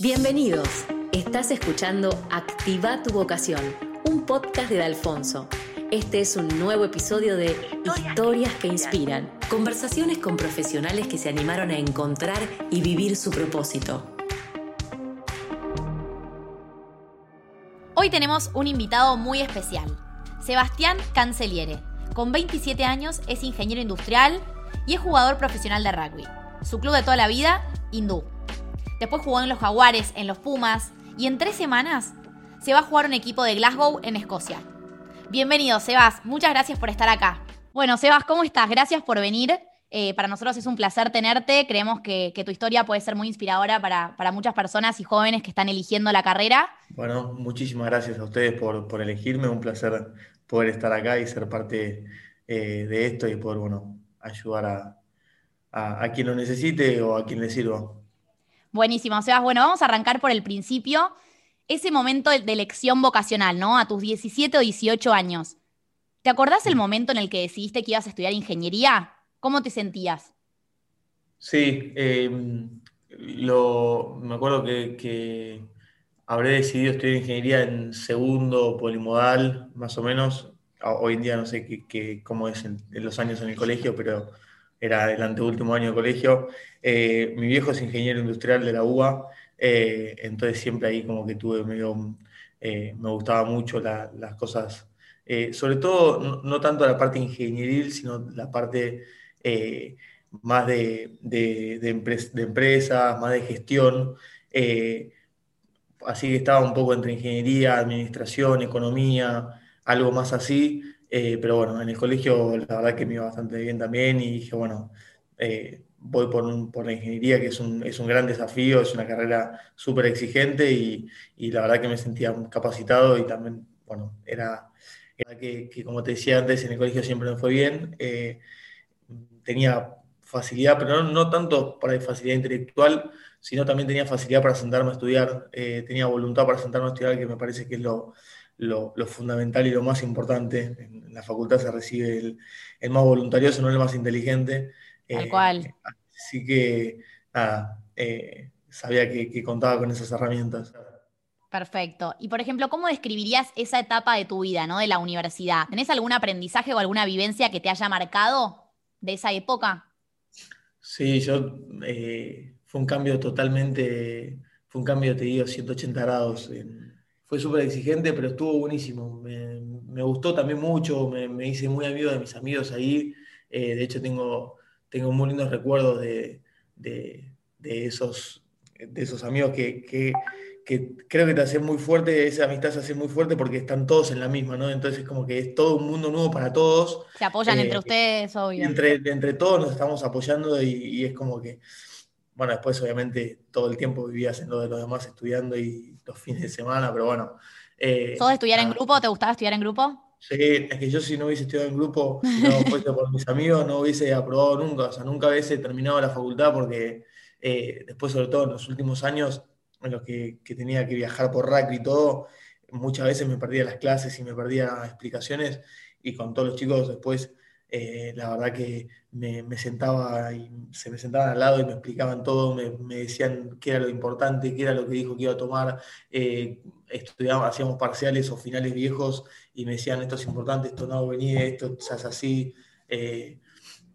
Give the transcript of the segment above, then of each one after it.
Bienvenidos. Estás escuchando Activa tu vocación, un podcast de Alfonso. Este es un nuevo episodio de Historias que inspiran. Conversaciones con profesionales que se animaron a encontrar y vivir su propósito. Hoy tenemos un invitado muy especial, Sebastián Canceliere. Con 27 años es ingeniero industrial y es jugador profesional de rugby. Su club de toda la vida, Hindú. Después jugó en los Jaguares, en los Pumas y en tres semanas se va a jugar un equipo de Glasgow en Escocia. Bienvenido, Sebas. Muchas gracias por estar acá. Bueno, Sebas, ¿cómo estás? Gracias por venir. Eh, para nosotros es un placer tenerte. Creemos que, tu historia puede ser muy inspiradora para, muchas personas y jóvenes que están eligiendo la carrera. Bueno, muchísimas gracias a ustedes por, elegirme. Un placer poder estar acá y ser parte eh, de esto y poder bueno, ayudar a, a quien lo necesite o a quien le sirva. Buenísimo, Sebas. Bueno, vamos a arrancar por el principio. Ese momento de elección vocacional, ¿no? A tus 17 o 18 años. ¿Te acordás el momento en el que decidiste que ibas a estudiar ingeniería? ¿Cómo te sentías? Sí, em, lo, me acuerdo que, habré decidido estudiar ingeniería en segundo polimodal, más o menos. Hoy en día no sé qué, cómo es en, los años en el colegio, pero era el anteúltimo año de colegio. Eh, mi viejo es ingeniero industrial de la UBA, eh, entonces siempre ahí como que tuve medio, eh, me gustaba mucho las cosas, sobre todo no, tanto la parte ingenieril, sino la parte más de, de, empresas, más de gestión. así que estaba un poco entre ingeniería, administración, economía, algo más así. Eh, pero bueno, en el colegio la verdad que me iba bastante bien también y dije, bueno, eh, voy por, la ingeniería, que es un, es un, gran desafío, es una carrera súper exigente y, y, la verdad que me sentía capacitado y también, bueno, era, que, como te decía antes, en el colegio siempre me fue bien. Eh, tenía facilidad, pero no, tanto para facilidad intelectual, sino también tenía facilidad para sentarme a estudiar, tenía voluntad para sentarme a estudiar, que me parece que es lo, lo, fundamental y lo más importante. En, la facultad se recibe el, más voluntarioso, no el más inteligente. Tal cual. Eh, así que, eh, sabía que, contaba con esas herramientas. Perfecto. Y por ejemplo, ¿cómo describirías esa etapa de tu vida, ¿no? De la universidad. ¿Tenés algún aprendizaje o alguna vivencia que te haya marcado de esa época? Sí, yo eh, fue un cambio totalmente, fue un cambio, te digo, 180 grados en, fue súper exigente, pero estuvo buenísimo. Me, gustó también mucho, me, hice muy amigo de mis amigos ahí. Eh, de hecho, tengo, tengo muy lindos recuerdos de, esos, de esos amigos que, creo que te hacen muy fuerte, esa amistad se hace muy fuerte porque están todos en la misma, ¿no? Entonces es como que es todo un mundo nuevo para todos. Se apoyan entre eh, ustedes, obvio. Entre, entre todos nos estamos apoyando y es como que bueno, después obviamente todo el tiempo vivías en lo de los demás estudiando y los fines de semana, pero bueno. Eh, ¿Sos de estudiar en grupo? ¿Te gustaba estudiar en grupo? Sí, es que yo si no hubiese estudiado en grupo, si no fuese por mis amigos, no hubiese aprobado nunca, o sea, nunca hubiese terminado la facultad porque eh, después, sobre todo en los últimos años, en los que, tenía que viajar por rack y todo, muchas veces me perdía las clases y me perdía explicaciones y con todos los chicos después eh, la verdad que me, sentaba y se me sentaban al lado y me explicaban todo, me, decían qué era lo importante, qué era lo que dijo que iba a tomar, eh, estudiábamos, hacíamos parciales o finales viejos y me decían esto es importante, esto no venía, esto se hace así. Eh,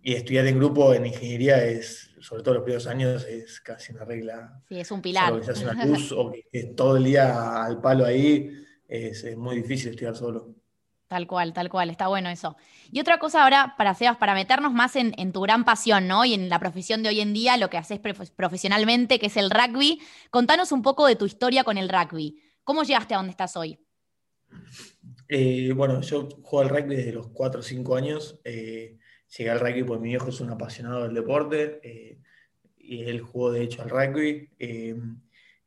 y estudiar en grupo en ingeniería es, sobre todo los primeros años, es casi una regla. Sí, es un pilar. O que se una luz o que todo el día al palo ahí, es muy difícil estudiar solo. Tal cual, tal cual, está bueno eso. Y otra cosa ahora, para Sebas, para meternos más en, tu gran pasión, ¿no? Y en la profesión de hoy en día, lo que haces profesionalmente, que es el rugby. Contanos un poco de tu historia con el rugby. ¿Cómo llegaste a donde estás hoy? Eh, bueno, yo juego al rugby desde los 4 o 5 años. Eh, llegué al rugby porque mi hijo es un apasionado del deporte eh, y él jugó de hecho al rugby.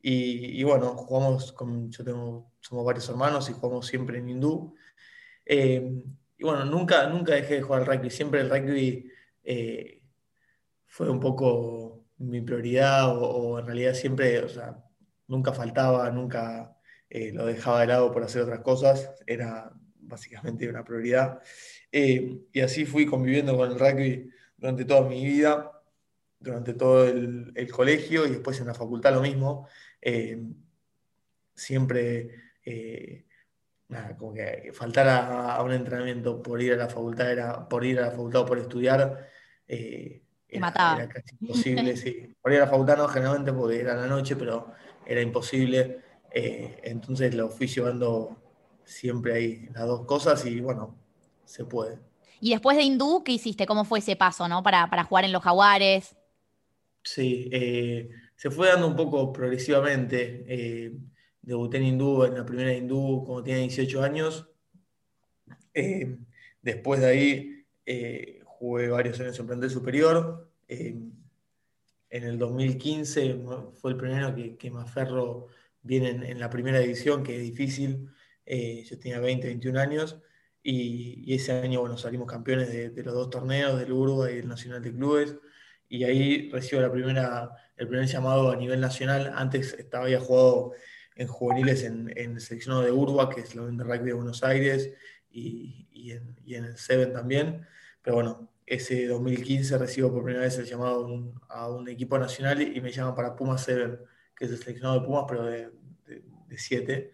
Y, bueno, jugamos con, yo tengo, somos varios hermanos y jugamos siempre en hindú. Eh, y bueno, nunca, nunca dejé de jugar al rugby, siempre el rugby eh, fue un poco mi prioridad o, en realidad siempre, o sea, nunca faltaba, nunca eh, lo dejaba de lado por hacer otras cosas, era básicamente una prioridad. y así fui conviviendo con el rugby durante toda mi vida. durante todo el, colegio y después en la facultad lo mismo. siempre, nada, como que faltar a, un entrenamiento por ir a la facultad era, por ir a la facultad o por estudiar, era, casi imposible, sí. Por ir a la facultad no, generalmente porque era la noche, pero era imposible. Eh, entonces lo fui llevando siempre ahí, las dos cosas, y bueno, se puede. Y después de hindú, ¿qué hiciste? ¿Cómo fue ese paso, no? Para, jugar en los jaguares. Sí, eh, se fue dando un poco progresivamente. Eh, debuté en hindú, en la primera hindú, cuando tenía 18 años. después de ahí jugué varios años en plantel superior. en el 2015 fue el primero que, que me aferro bien en, la primera edición, que es difícil. Eh, yo tenía 20, 21 años. Y, ese año, bueno, salimos campeones de, los dos torneos, del Uruguay y del Nacional de Clubes. Y ahí recibo la primera, el primer llamado a nivel nacional. Antes estaba, había jugado en juveniles en, en el seleccionado de Uruguay, que es la de Rugby de Buenos Aires, y, y, en, y en el Seven también. Pero bueno, ese 2015 recibo por primera vez el llamado a un, equipo nacional y me llaman para Puma 7, que es el seleccionado de Pumas, pero de 7.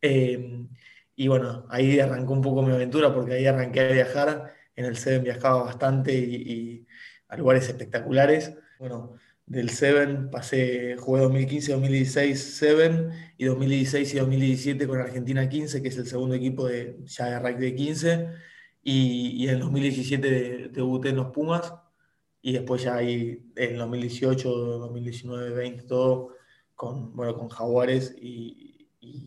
Em, y bueno, ahí arrancó un poco mi aventura porque ahí arranqué a viajar. En el 7 viajaba bastante y, a lugares espectaculares. Bueno, del 7 pasé, jugué 2015-2016 7 y 2016 y 2017 con Argentina 15, que es el segundo equipo de, ya de rugby 15 y, en el 2017 debuté en los Pumas y después ya ahí en 2018, 2019, 20, todo con, bueno, con Jaguares y,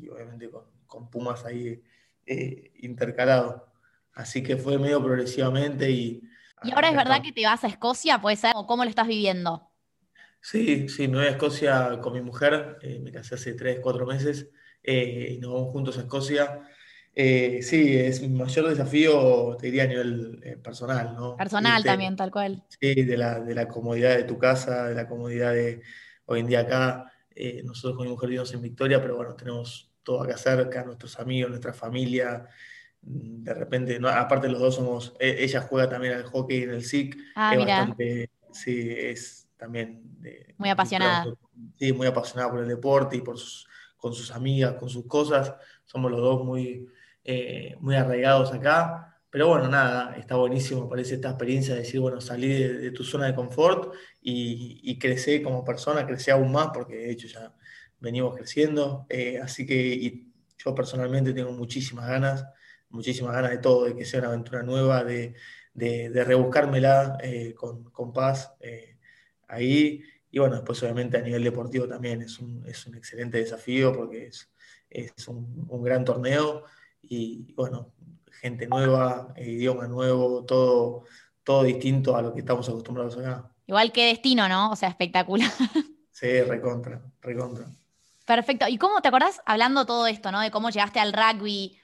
obviamente con, Pumas ahí eh, intercalado. Así que fue medio progresivamente y... ¿Y ahora es verdad que te vas a Escocia? ¿Puede ser? ¿O cómo lo estás viviendo? Sí, sí, me voy a Escocia con mi mujer, eh, me casé hace 3, 4 meses eh, y nos vamos juntos a Escocia. Eh, sí, es mi mayor desafío, te diría a nivel eh, personal, ¿no? Personal también, tal cual. Sí, de la, de la comodidad de tu casa, de la comodidad de hoy en día acá. Eh, nosotros con mi mujer vivimos en Victoria, pero bueno, tenemos todo acá cerca, nuestros amigos, nuestra familia. De repente, no, aparte los dos somos, e, ella juega también al hockey en el SIC. Ah, mira. sí, es también... muy apasionada. Sí, muy apasionada por el deporte y por sus, con sus amigas, con sus cosas. Somos los dos muy eh, muy arraigados acá. Pero bueno, nada, está buenísimo, parece esta experiencia de decir, bueno, salí de, tu zona de confort y, y crecí como persona, crecí aún más, porque de hecho ya venimos creciendo. Eh, así que yo personalmente tengo muchísimas ganas, muchísimas ganas de todo, de que sea una aventura nueva, de, de, rebuscármela eh, con, con, paz ahí. Y bueno, después obviamente a nivel deportivo también es un, es un excelente desafío porque es, es un, un gran torneo y bueno, gente nueva, eh, idioma nuevo, todo, todo distinto a lo que estamos acostumbrados acá. Igual que destino, ¿no? O sea, espectacular. Sí, recontra, recontra. Perfecto. ¿Y cómo te acordás, hablando todo esto, ¿no? De cómo llegaste al rugby,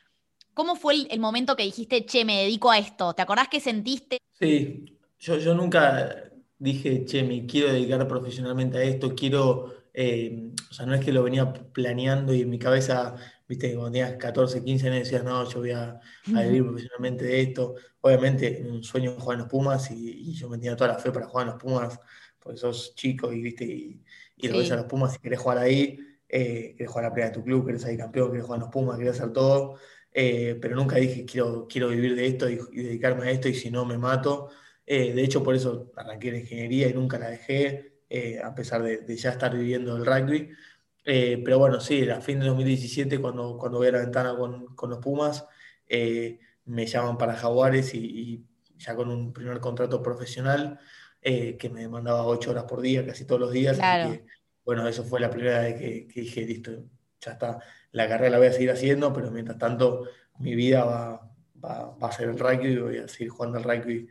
¿cómo fue el, momento que dijiste, che, me dedico a esto? ¿Te acordás qué sentiste? Sí, yo, yo nunca dije, che, me quiero dedicar profesionalmente a esto, quiero, eh, o sea, no es que lo venía planeando y en mi cabeza viste, cuando tenías 14, 15 años decías, no, yo voy a, vivir profesionalmente de esto. Obviamente, un sueño jugar en los Pumas y, yo me tenía toda la fe para jugar en los Pumas, porque sos chico y, viste, y, lo ves a los Pumas y querés jugar ahí, eh, querés jugar la pelea de tu club, querés ser campeón, querés jugar en los Pumas, querés hacer todo. Eh, pero nunca dije, quiero, quiero vivir de esto y, dedicarme a esto y si no me mato. Eh, de hecho, por eso arranqué en ingeniería y nunca la dejé, a pesar de, de ya estar viviendo el rugby. Eh, pero bueno, sí, a fin de 2017, cuando, cuando voy a la ventana con, con los Pumas, eh, me llaman para Jaguares y, ya con un primer contrato profesional eh, que me demandaba ocho horas por día, casi todos los días. bueno, eso fue la primera vez que, dije, listo, ya está, la carrera la voy a seguir haciendo, pero mientras tanto mi vida va, va, va a ser el rugby, voy a seguir jugando al rugby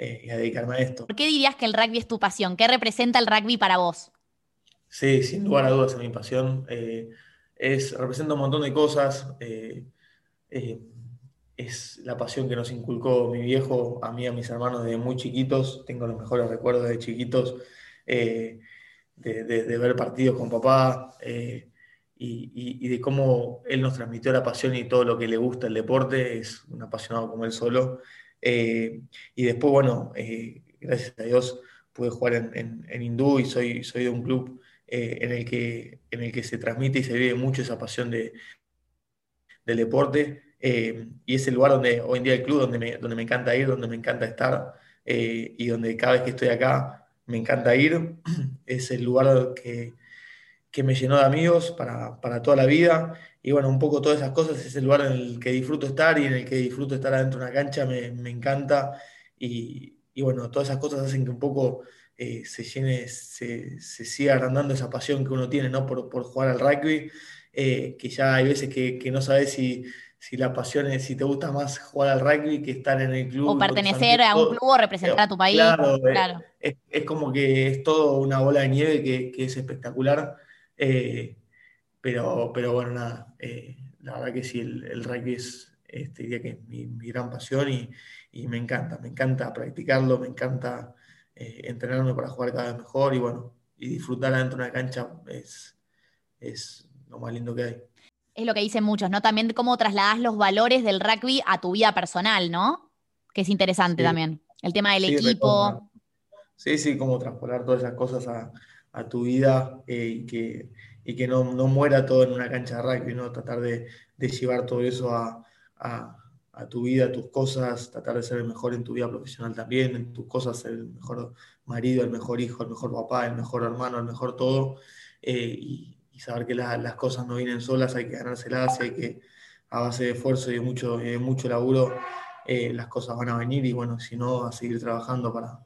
y a dedicarme a esto. ¿Por qué dirías que el rugby es tu pasión? ¿Qué representa el rugby para vos? Sí, sin lugar a dudas es mi pasión. Eh, es, representa un montón de cosas. Eh, eh, es la pasión que nos inculcó mi viejo, a mí y a mis hermanos desde muy chiquitos. Tengo los mejores recuerdos de chiquitos de, ver partidos con papá y, de cómo él nos transmitió la pasión y todo lo que le gusta el deporte. Es un apasionado como él solo. Y después, bueno, gracias a Dios pude jugar en, en, Hindú y soy, soy de un club eh, en, el que, en el que se transmite y se vive mucho esa pasión de, del deporte. Eh, y es el lugar donde hoy en día el club donde me, donde me encanta ir, donde me encanta estar eh, y donde cada vez que estoy acá me encanta ir. Es el lugar que, que me llenó de amigos para, para, toda la vida. Y bueno, un poco todas esas cosas es el lugar en el que disfruto estar y en el que disfruto estar adentro de una cancha, me, me encanta. Y, y, bueno, todas esas cosas hacen que un poco eh, se llene, se, se, siga agrandando esa pasión que uno tiene ¿no? por, por jugar al rugby, eh, que ya hay veces que, que no sabes si si la pasión es, si te gusta más jugar al rugby que estar en el club. O pertenecer a un club o representar a tu país. Claro, claro. Es, como que es todo una bola de nieve que, es espectacular. Eh, pero, pero bueno, nada, eh, la verdad que sí, el, rugby es, este, diría que mi, gran pasión y, me encanta, me encanta practicarlo, me encanta eh, entrenarme para jugar cada vez mejor y bueno, y disfrutar adentro de una cancha es, es lo más lindo que hay es lo que dicen muchos, ¿no? También cómo trasladas los valores del rugby a tu vida personal, ¿no? Que es interesante también. El tema del equipo. Sí, sí, cómo transponer todas esas cosas a, tu vida eh, y que, y que no, muera todo en una cancha de rugby, ¿no? Tratar de, llevar todo eso a, tu vida, a tus cosas, tratar de ser el mejor en tu vida profesional también, en tus cosas, ser el mejor marido, el mejor hijo, el mejor papá, el mejor hermano, el mejor todo. Eh, y, saber que las cosas no vienen solas, hay que ganárselas, hay que a base de esfuerzo y de mucho, mucho laburo eh, las cosas van a venir y bueno, si no, a seguir trabajando para,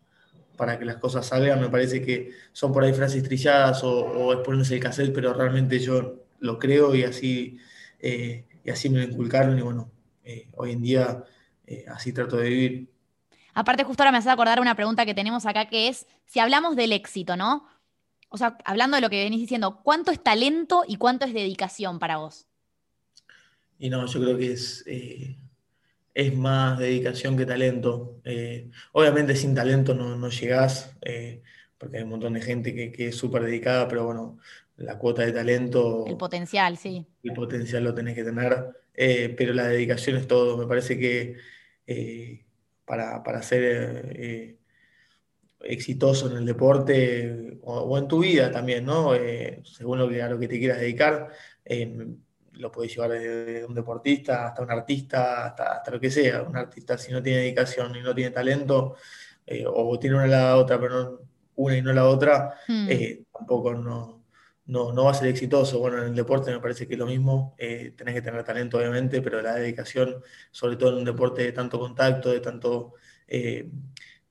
para que las cosas salgan. Me parece que son por ahí frases trilladas o, o exponerse el cassette, pero realmente yo lo creo y así, eh, y así me lo inculcaron y bueno, eh, hoy en día así trato de vivir. Aparte, justo ahora me hace acordar una pregunta que tenemos acá que es, si hablamos del éxito, ¿no? o sea, hablando de lo que venís diciendo, ¿cuánto es talento y cuánto es dedicación para vos? Y no, yo creo que es, eh, es más dedicación que talento. Eh, obviamente sin talento no, no llegás, eh, porque hay un montón de gente que, es súper dedicada, pero bueno, la cuota de talento... El potencial, sí. El potencial lo tenés que tener, pero la dedicación es todo. Me parece que para, para ser exitoso en el deporte o, en tu vida también, ¿no? Eh, según lo que, a lo que te quieras dedicar, eh, lo puedes llevar desde un deportista hasta un artista, hasta, lo que sea. Un artista si no tiene dedicación y no tiene talento, eh, o tiene una la otra, pero no una y no la otra, hmm. tampoco no, no, va a ser exitoso. Bueno, en el deporte me parece que es lo mismo, tenés que tener talento obviamente, pero la dedicación, sobre todo en un deporte de tanto contacto, de tanto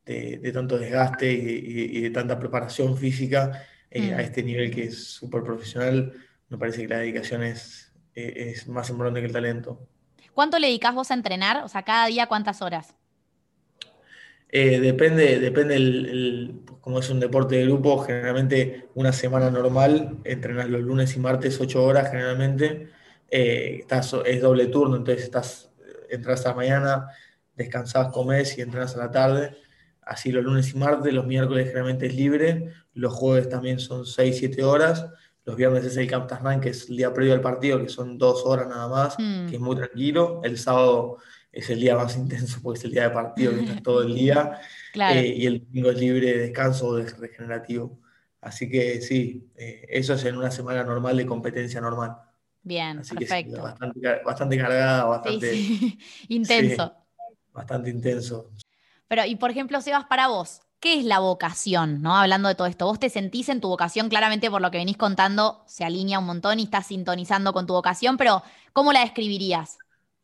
de, tanto desgaste y, de tanta preparación física eh, a mm. este nivel que es súper profesional, me parece que la dedicación es, eh, es más importante que el talento. ¿Cuánto le dedicas vos a entrenar? O sea, cada día cuántas horas? Eh, depende, depende el, como es un deporte de grupo, generalmente una semana normal, entrenas los lunes y martes ocho horas generalmente, estás, es doble turno, entonces estás, entras a la mañana, descansás, comes y entrenas a la tarde así los lunes y martes, los miércoles generalmente es libre, los jueves también son 6, 7 horas, los viernes es el Camp Tasman, que es el día previo al partido, que son dos horas nada más, mm. que es muy tranquilo, el sábado es el día más intenso porque es el día de partido, que estás todo el día, eh, y el domingo es libre de descanso o de regenerativo. Así que sí, eh, eso es en una semana normal de competencia normal. Bien, perfecto. bastante, cargada, bastante intenso. bastante intenso. Pero, y por ejemplo, Sebas, para vos, ¿qué es la vocación? ¿no? Hablando de todo esto, vos te sentís en tu vocación, claramente por lo que venís contando, se alinea un montón y estás sintonizando con tu vocación, pero ¿cómo la describirías?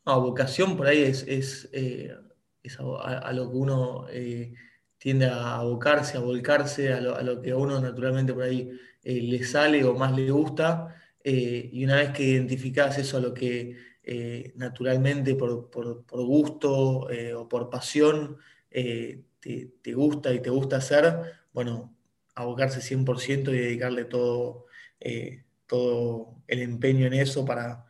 No, vocación por ahí es, es, eh, a, lo que uno eh, tiende a abocarse, a volcarse, a lo, que a uno naturalmente por ahí eh, le sale o más le gusta. y una vez que identificás eso a lo que naturalmente por, por, por gusto o por pasión te, gusta y te gusta hacer, bueno, abocarse 100% y dedicarle todo, eh, todo el empeño en eso para,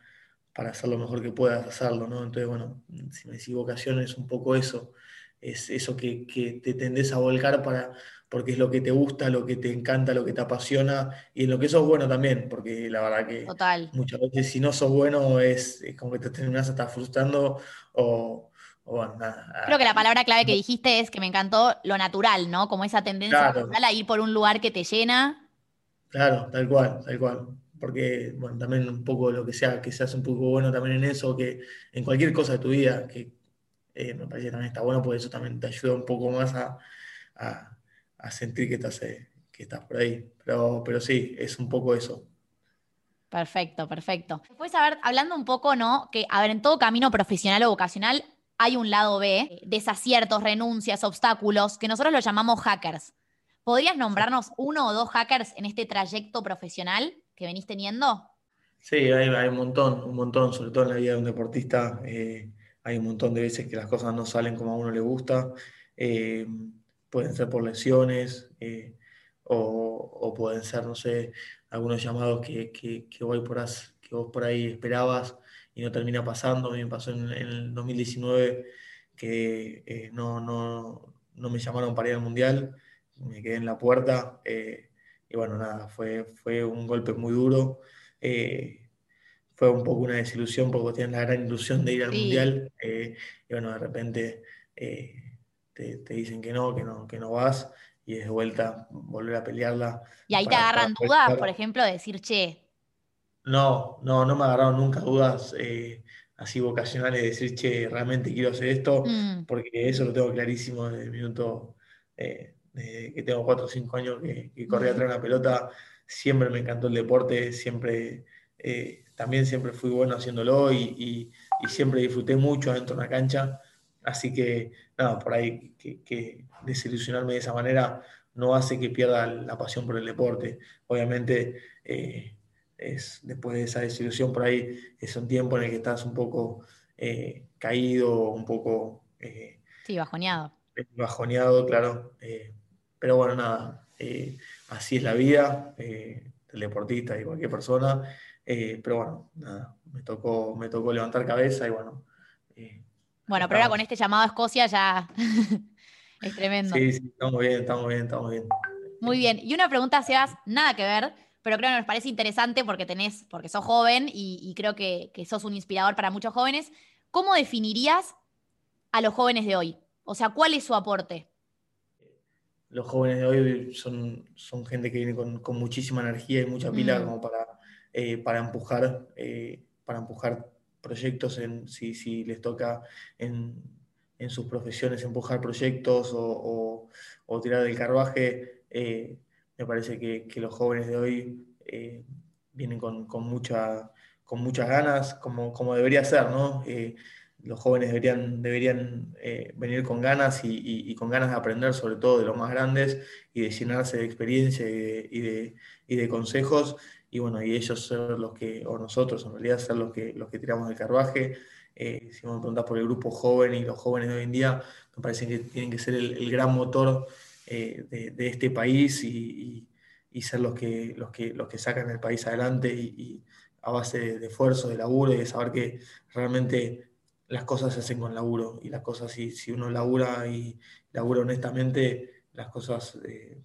para hacer lo mejor que puedas hacerlo, ¿no? Entonces, bueno, si me decís vocación es un poco eso, es eso que, te tendés a volcar para, porque es lo que te gusta, lo que te encanta, lo que te apasiona y en lo que sos bueno también, porque la verdad que muchas veces si no sos bueno es, como que te terminás hasta frustrando o, bueno, nada. Creo que la palabra clave que dijiste es que me encantó lo natural, ¿no? Como esa tendencia Claro. natural a ir por un lugar que te llena. Claro, tal cual, tal cual. Porque, bueno, también un poco lo que sea, que seas un poco bueno también en eso, que en cualquier cosa de tu vida, que eh, me parece que también está bueno, porque eso también te ayuda un poco más a, a- a sentir que estás, eh, que estás por ahí. Pero, pero sí, es un poco eso. Perfecto, perfecto. Después, a ver, hablando un poco, ¿no? Que, a ver, en todo camino profesional o vocacional hay un lado B, desaciertos, renuncias, obstáculos, que nosotros los llamamos hackers. ¿Podrías nombrarnos uno o dos hackers en este trayecto profesional que venís teniendo? Sí, hay, hay un montón, un montón, sobre todo en la vida de un deportista. eh, hay un montón de veces que las cosas no salen como a uno le gusta. eh, pueden ser por lesiones eh, o, o pueden ser, no sé, algunos llamados que, que, que voy por as- que vos por ahí esperabas y no termina pasando. A mí me pasó en, en el 2019 que eh, no, no, no me llamaron para ir al Mundial, me quedé en la puerta. eh, y bueno, nada, fue, fue un golpe muy duro. eh, fue un poco una desilusión porque tenían la gran ilusión de ir al Sí. Mundial y bueno, de repente te, te dicen que no, que no, que no vas y es de vuelta volver a pelearla. Y ahí te agarran dudas, por ejemplo, de decir, che, No, no, no me agarraron nunca dudas eh, así vocacionales de decir, che, realmente quiero hacer esto, mm, porque eso lo tengo clarísimo desde el minuto eh, que tengo 4 o 5 años que, que corrí atrás de una pelota, siempre me encantó el deporte, siempre, eh, también siempre fui bueno haciéndolo y, y- y siempre disfruté mucho dentro de una cancha, así que nada, por ahí que, que desilusionarme de esa manera no hace que pierda la pasión por el deporte. Obviamente, eh, es, después de esa desilusión por ahí es un tiempo en el que estás un poco eh, caído, un poco... eh, sí, bajoneado. bajoneado, claro. eh, pero bueno, nada, eh, así es la vida eh, del deportista y cualquier persona. eh, pero bueno, nada, me tocó, me tocó levantar cabeza y bueno. eh, Bueno, pero ahora con este llamado a Escocia ya es tremendo. Sí, sí, estamos bien, estamos bien, estamos bien. Muy bien. Y una pregunta, Sebas, nada que ver, pero creo que nos parece interesante porque tenés, porque sos joven y, y creo que, que sos un inspirador para muchos jóvenes. ¿Cómo definirías a los jóvenes de hoy? O sea, ¿cuál es su aporte? Los jóvenes de hoy son, son gente que viene con, con muchísima energía y mucha pila Mm. como para, eh, para empujar, eh, para empujar proyectos en, si, si les toca en, en sus profesiones empujar proyectos o, o- o tirar del carruaje. eh, me parece que, los jóvenes de hoy eh, vienen con, con con muchas ganas, como, como debería ser, ¿no? Eh, los jóvenes deberían, deberían eh, venir con ganas y, con ganas de aprender, sobre todo de los más grandes, y de llenarse de experiencia y de, y de- consejos, y bueno, y ellos ser los que, o nosotros en realidad ser los que, los que tiramos del carruaje. Eh, si me preguntas por el grupo joven y los jóvenes de hoy en día, me parece que tienen que ser el gran motor eh, de, este país y, ser los que, los que, los que sacan el país adelante y, a base de, esfuerzo, de laburo y de saber que realmente las cosas se hacen con laburo y las cosas, si, si uno labura y labura honestamente, las cosas eh,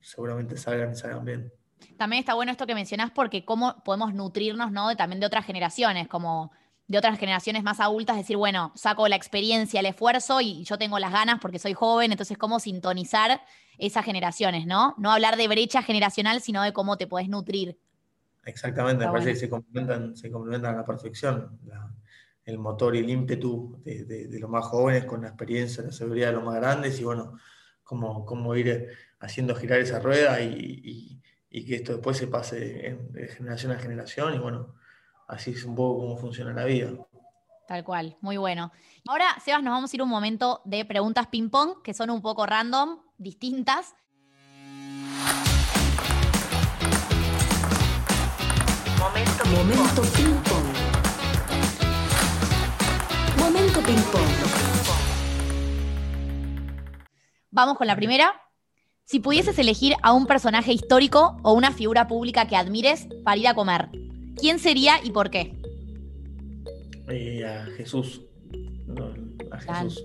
seguramente salgan y salgan bien. También está bueno esto que mencionás porque cómo podemos nutrirnos, ¿no? También de otras generaciones, como de otras generaciones más adultas, decir, bueno, saco la experiencia, el esfuerzo y yo tengo las ganas porque soy joven, entonces cómo sintonizar esas generaciones, ¿no? No hablar de brecha generacional, sino de cómo te podés nutrir. Exactamente, Está me parece bueno. que se complementan, se complementan a la perfección. La- el motor y el ímpetu de, de- de los más jóvenes con la experiencia, la seguridad de los más grandes y bueno, cómo, cómo ir haciendo girar esa rueda y, y- y que esto después se pase en- de generación a generación y bueno, así es un poco cómo funciona la vida. Tal cual, muy bueno. Ahora, Sebas, nos vamos a ir a un momento de preguntas ping-pong, que son un poco random, distintas. Momento ping pong. Momento ping pong. Vamos con la primera. Si pudieses elegir a un personaje histórico o una figura pública que admires para ir a comer, ¿quién sería y por qué? Y a Jesús, no, a Claro. Jesús,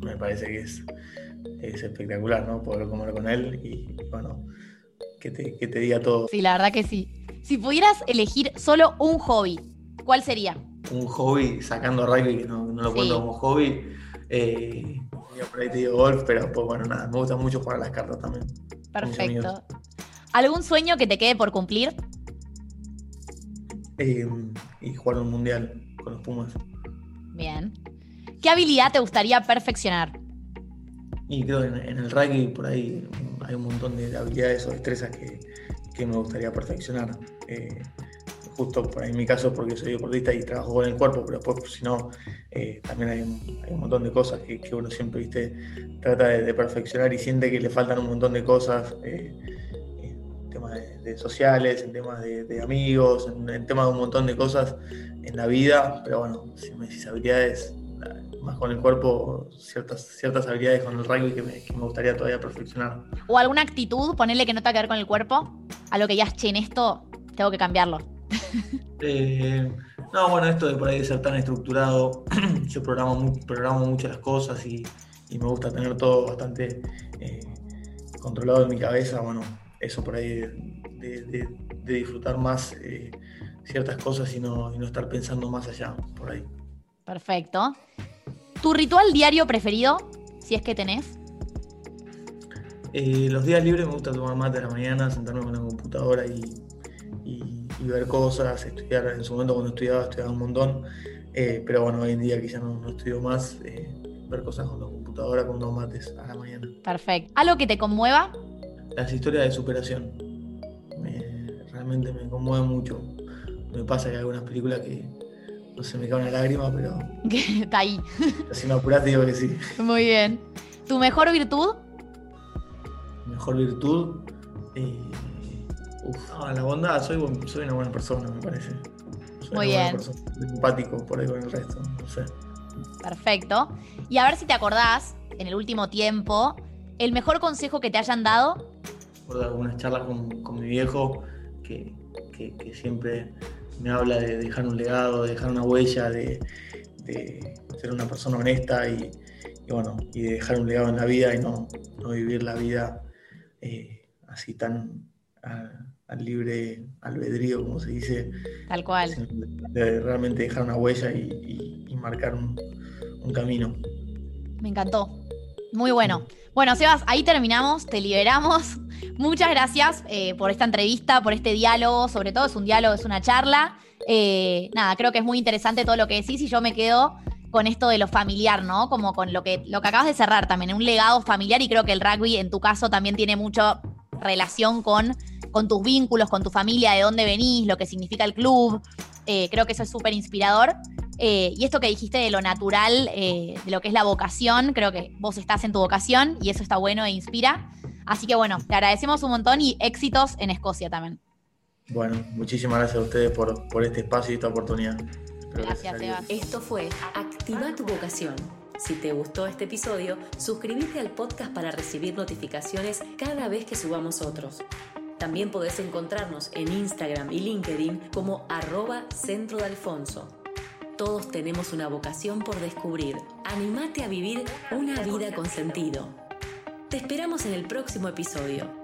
me parece que es, es espectacular, ¿no? Poder comer con él y bueno, que te, que te diga todo. Sí, la verdad que sí. Si pudieras elegir solo un hobby, ¿cuál sería? un hobby, sacando rugby, que no, no lo Sí. cuento como hobby, Eh, por ahí te digo golf, pero pues bueno, nada, me gusta mucho jugar a las cartas también. Perfecto. ¿Algún sueño que te quede por cumplir? Eh, y jugar un mundial con los Pumas. Bien. ¿Qué habilidad te gustaría perfeccionar? Y creo que en, el rugby por ahí hay un montón de habilidades o destrezas que, me gustaría perfeccionar. Eh, justo por ahí en mi caso porque soy deportista y trabajo con el cuerpo, pero después si no, eh, también hay un, montón de cosas que, uno siempre ¿viste? trata de, perfeccionar y siente que le faltan un montón de cosas. Eh, temas de, sociales, en temas de, amigos, en, temas de un montón de cosas en la vida, pero bueno, si me decís habilidades, más con el cuerpo, ciertas, ciertas habilidades con el rugby que me, gustaría todavía perfeccionar. ¿O alguna actitud, ponerle que no tenga que ver con el cuerpo? A lo que ya che, en esto tengo que cambiarlo. Eh, no, bueno, esto de por ahí de ser tan estructurado, yo programo, programo mucho las cosas y, me gusta tener todo bastante eh, controlado en mi cabeza. Bueno, eso por ahí de, disfrutar más eh, ciertas cosas y no, y no estar pensando más allá, por ahí. Perfecto. ¿Tu ritual diario preferido, si es que tenés? Eh, los días libres me gusta tomar mate a la mañana, sentarme con la computadora y, ver cosas, estudiar. En su momento cuando estudiaba, estudiaba un montón. Eh, pero bueno, hoy en día quizá no, no estudio más. Eh, ver cosas con la computadora, con dos mates a la mañana. Perfecto. ¿Algo que te conmueva? Las historias de superación. realmente me conmueve mucho. Me pasa que hay algunas películas que, no se me cae una lágrima, pero. Está ahí. Si me apuras, digo que sí. Muy bien. ¿Tu mejor virtud? Mejor virtud. Eh, uf, la bondad. Soy, soy una buena persona, me parece. Soy Muy bien. Soy empático por ahí con el resto. No sé. Perfecto. Y a ver si te acordás, en el último tiempo, el mejor consejo que te hayan dado. Recuerdo algunas charlas con, con mi viejo que, que, que siempre me habla de dejar un legado, de dejar una huella, de, ser una persona honesta y, bueno, y de dejar un legado en la vida y no, vivir la vida eh, así tan al libre albedrío, como se dice. Tal cual. De realmente dejar una huella y, marcar un, un camino. Me encantó. Muy bueno. Bueno, Sebas, ahí terminamos, te liberamos. Muchas gracias eh, por esta entrevista, por este diálogo. Sobre todo es un diálogo, es una charla. Eh, nada, creo que es muy interesante todo lo que decís y yo me quedo con esto de lo familiar, ¿no? Como con lo que, lo que acabas de cerrar también, un legado familiar y creo que el rugby en tu caso también tiene mucha relación con, con tus vínculos, con tu familia, de dónde venís, lo que significa el club. Eh, creo que eso es súper inspirador. Eh, y esto que dijiste de lo natural, eh, de lo que es la vocación, creo que vos estás en tu vocación y eso está bueno e inspira. Así que bueno, te agradecemos un montón y éxitos en Escocia también. Bueno, muchísimas gracias a ustedes por, por este espacio y esta oportunidad. gracias, Eva. Esto fue Activa tu vocación. Si te gustó este episodio, suscríbete al podcast para recibir notificaciones cada vez que subamos otros. También podés encontrarnos en Instagram y LinkedIn como arroba centro de Alfonso. Todos tenemos una vocación por descubrir. Animate a vivir una vida con sentido. Te esperamos en el próximo episodio.